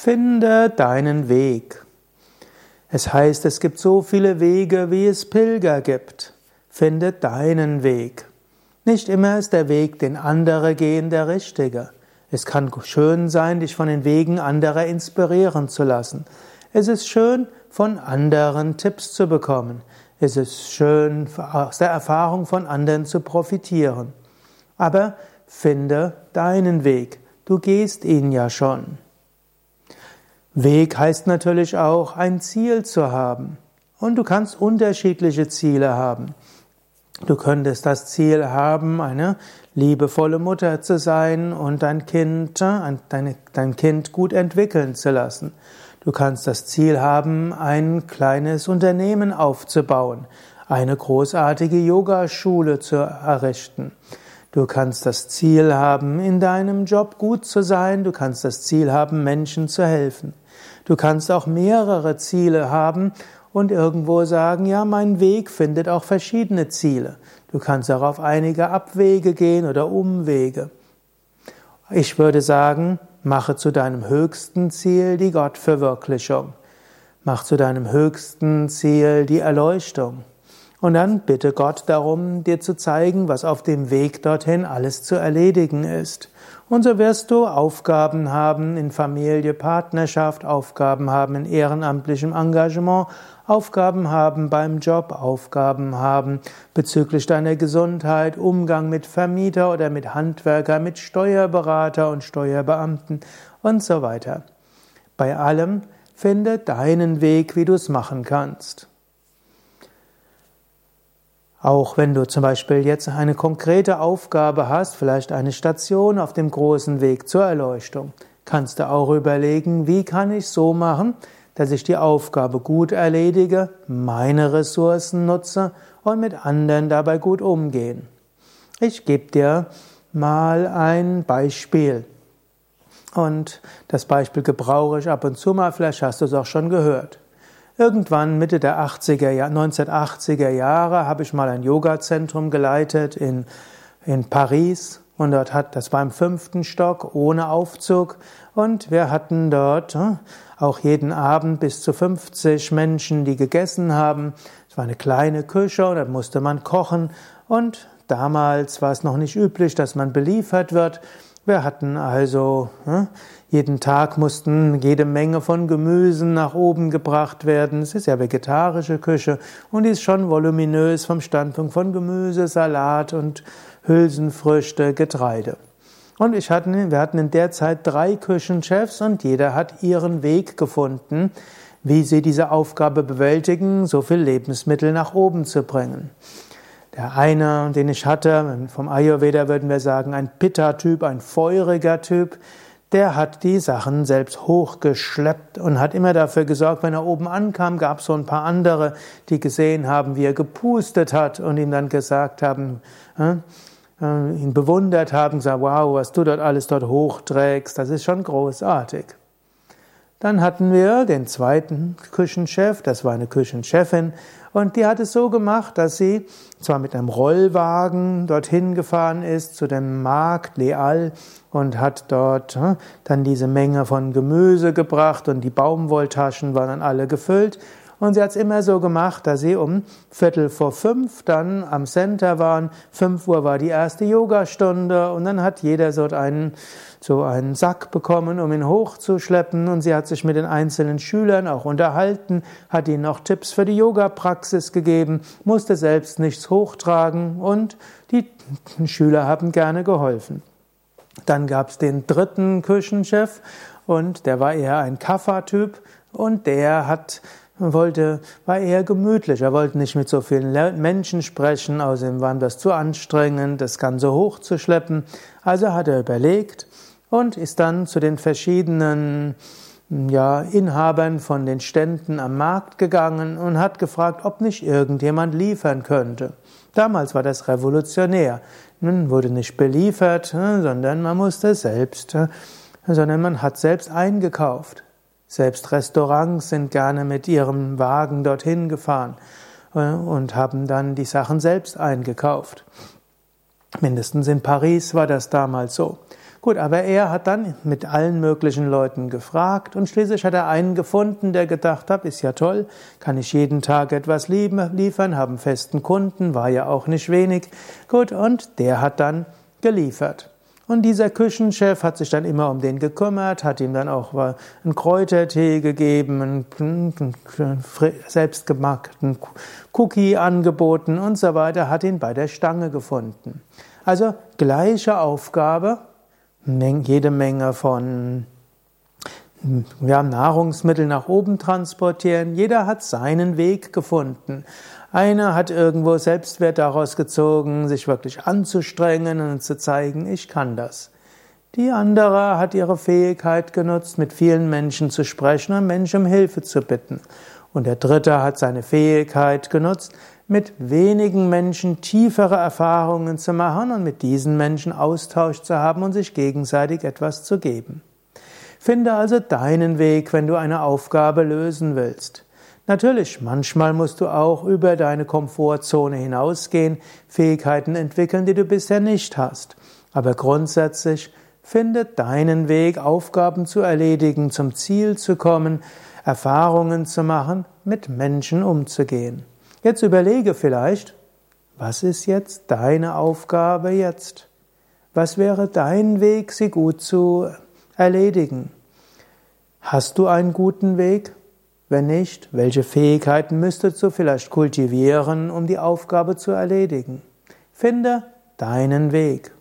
Finde deinen Weg. Es heißt, es gibt so viele Wege, wie es Pilger gibt. Finde deinen Weg. Nicht immer ist der Weg, den andere gehen, der richtige. Es kann schön sein, dich von den Wegen anderer inspirieren zu lassen. Es ist schön, von anderen Tipps zu bekommen. Es ist schön, aus der Erfahrung von anderen zu profitieren. Aber finde deinen Weg. Du gehst ihn ja schon. Weg heißt natürlich auch, ein Ziel zu haben. Und du kannst unterschiedliche Ziele haben. Du könntest das Ziel haben, eine liebevolle Mutter zu sein und dein Kind, dein, Kind gut entwickeln zu lassen. Du kannst das Ziel haben, ein kleines Unternehmen aufzubauen, eine großartige Yogaschule zu errichten. Du kannst das Ziel haben, in deinem Job gut zu sein. Du kannst das Ziel haben, Menschen zu helfen. Du kannst auch mehrere Ziele haben und irgendwo sagen, ja, mein Weg findet auch verschiedene Ziele. Du kannst auch auf einige Abwege gehen oder Umwege. Ich würde sagen, mache zu deinem höchsten Ziel die Gottverwirklichung. Mach zu deinem höchsten Ziel die Erleuchtung. Und dann bitte Gott darum, dir zu zeigen, was auf dem Weg dorthin alles zu erledigen ist. Und so wirst du Aufgaben haben in Familie, Partnerschaft, Aufgaben haben in ehrenamtlichem Engagement, Aufgaben haben beim Job, Aufgaben haben bezüglich deiner Gesundheit, Umgang mit Vermieter oder mit Handwerker, mit Steuerberater und Steuerbeamten und so weiter. Bei allem finde deinen Weg, wie du es machen kannst. Auch wenn du zum Beispiel jetzt eine konkrete Aufgabe hast, vielleicht eine Station auf dem großen Weg zur Erleuchtung, kannst du auch überlegen, wie kann ich so machen, dass ich die Aufgabe gut erledige, meine Ressourcen nutze und mit anderen dabei gut umgehen. Ich gebe dir mal ein Beispiel. Und das Beispiel gebrauche ich ab und zu mal, vielleicht hast du es auch schon gehört. Irgendwann Mitte der 80er, 1980er Jahre habe ich mal ein Yoga-Zentrum geleitet in, in Paris und dort hat, das war im fünften Stock ohne Aufzug und wir hatten dort hm, auch jeden Abend bis zu 50 Menschen, die gegessen haben. Es war eine kleine Küche und da musste man kochen und damals war es noch nicht üblich, dass man beliefert wird. Wir hatten also hm, jeden Tag mussten jede Menge von Gemüsen nach oben gebracht werden. Es ist ja vegetarische Küche und die ist schon voluminös vom Standpunkt von Gemüse, Salat und Hülsenfrüchte, Getreide. Und ich hatten, wir hatten in der Zeit drei Küchenchefs und jeder hat ihren Weg gefunden, wie sie diese Aufgabe bewältigen, so viel Lebensmittel nach oben zu bringen. Der eine, den ich hatte, vom Ayurveda würden wir sagen, ein Pitta-Typ, ein feuriger Typ, der hat die Sachen selbst hochgeschleppt und hat immer dafür gesorgt, wenn er oben ankam, gab es so ein paar andere, die gesehen haben, wie er gepustet hat und ihm dann gesagt haben, äh, äh, ihn bewundert haben, gesagt, wow, was du dort alles dort hochträgst, das ist schon großartig. Dann hatten wir den zweiten Küchenchef, das war eine Küchenchefin, und die hat es so gemacht, dass sie zwar mit einem Rollwagen dorthin gefahren ist zu dem Markt Leal und hat dort hm, dann diese Menge von Gemüse gebracht und die Baumwolltaschen waren dann alle gefüllt und sie hat es immer so gemacht, dass sie um Viertel vor fünf dann am Center waren. Fünf Uhr war die erste Yogastunde und dann hat jeder so einen, so einen Sack bekommen, um ihn hochzuschleppen. Und sie hat sich mit den einzelnen Schülern auch unterhalten, hat ihnen auch Tipps für die Yoga-Praxis gegeben, musste selbst nichts hochtragen und die Schüler haben gerne geholfen. Dann gab es den dritten Küchenchef und der war eher ein Kaffertyp und der hat wollte, war eher gemütlich. Er wollte nicht mit so vielen Menschen sprechen, außerdem war ihm das zu anstrengend, das Ganze hochzuschleppen. Also hat er überlegt und ist dann zu den verschiedenen ja, Inhabern von den Ständen am Markt gegangen und hat gefragt, ob nicht irgendjemand liefern könnte. Damals war das revolutionär. Nun wurde nicht beliefert, sondern man musste selbst, sondern man hat selbst eingekauft. Selbst Restaurants sind gerne mit ihrem Wagen dorthin gefahren äh, und haben dann die Sachen selbst eingekauft. Mindestens in Paris war das damals so. Gut, aber er hat dann mit allen möglichen Leuten gefragt und schließlich hat er einen gefunden, der gedacht hat, ist ja toll, kann ich jeden Tag etwas liefern, haben festen Kunden, war ja auch nicht wenig. Gut, und der hat dann geliefert. Und dieser Küchenchef hat sich dann immer um den gekümmert, hat ihm dann auch einen Kräutertee gegeben, einen selbstgemachten Cookie angeboten und so weiter, hat ihn bei der Stange gefunden. Also gleiche Aufgabe, jede Menge von ja, Nahrungsmittel nach oben transportieren. Jeder hat seinen Weg gefunden. Einer hat irgendwo Selbstwert daraus gezogen, sich wirklich anzustrengen und zu zeigen, ich kann das. Die andere hat ihre Fähigkeit genutzt, mit vielen Menschen zu sprechen und Menschen um Hilfe zu bitten. Und der dritte hat seine Fähigkeit genutzt, mit wenigen Menschen tiefere Erfahrungen zu machen und mit diesen Menschen Austausch zu haben und sich gegenseitig etwas zu geben. Finde also deinen Weg, wenn du eine Aufgabe lösen willst. Natürlich, manchmal musst du auch über deine Komfortzone hinausgehen, Fähigkeiten entwickeln, die du bisher nicht hast. Aber grundsätzlich finde deinen Weg, Aufgaben zu erledigen, zum Ziel zu kommen, Erfahrungen zu machen, mit Menschen umzugehen. Jetzt überlege vielleicht, was ist jetzt deine Aufgabe jetzt? Was wäre dein Weg, sie gut zu erledigen? Hast du einen guten Weg? Wenn nicht, welche Fähigkeiten müsstest du vielleicht kultivieren, um die Aufgabe zu erledigen? Finde deinen Weg.